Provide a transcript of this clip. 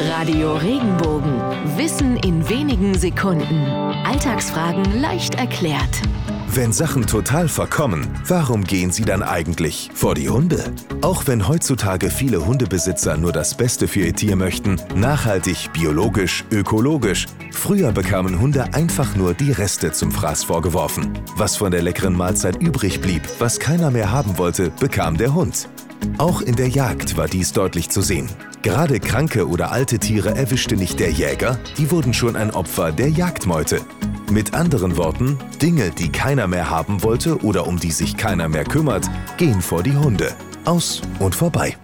Radio Regenbogen. Wissen in wenigen Sekunden. Alltagsfragen leicht erklärt. Wenn Sachen total verkommen, warum gehen sie dann eigentlich vor die Hunde? Auch wenn heutzutage viele Hundebesitzer nur das Beste für ihr Tier möchten, nachhaltig, biologisch, ökologisch, früher bekamen Hunde einfach nur die Reste zum Fraß vorgeworfen. Was von der leckeren Mahlzeit übrig blieb, was keiner mehr haben wollte, bekam der Hund. Auch in der Jagd war dies deutlich zu sehen. Gerade kranke oder alte Tiere erwischte nicht der Jäger, die wurden schon ein Opfer der Jagdmeute. Mit anderen Worten, Dinge, die keiner mehr haben wollte oder um die sich keiner mehr kümmert, gehen vor die Hunde. Aus und vorbei.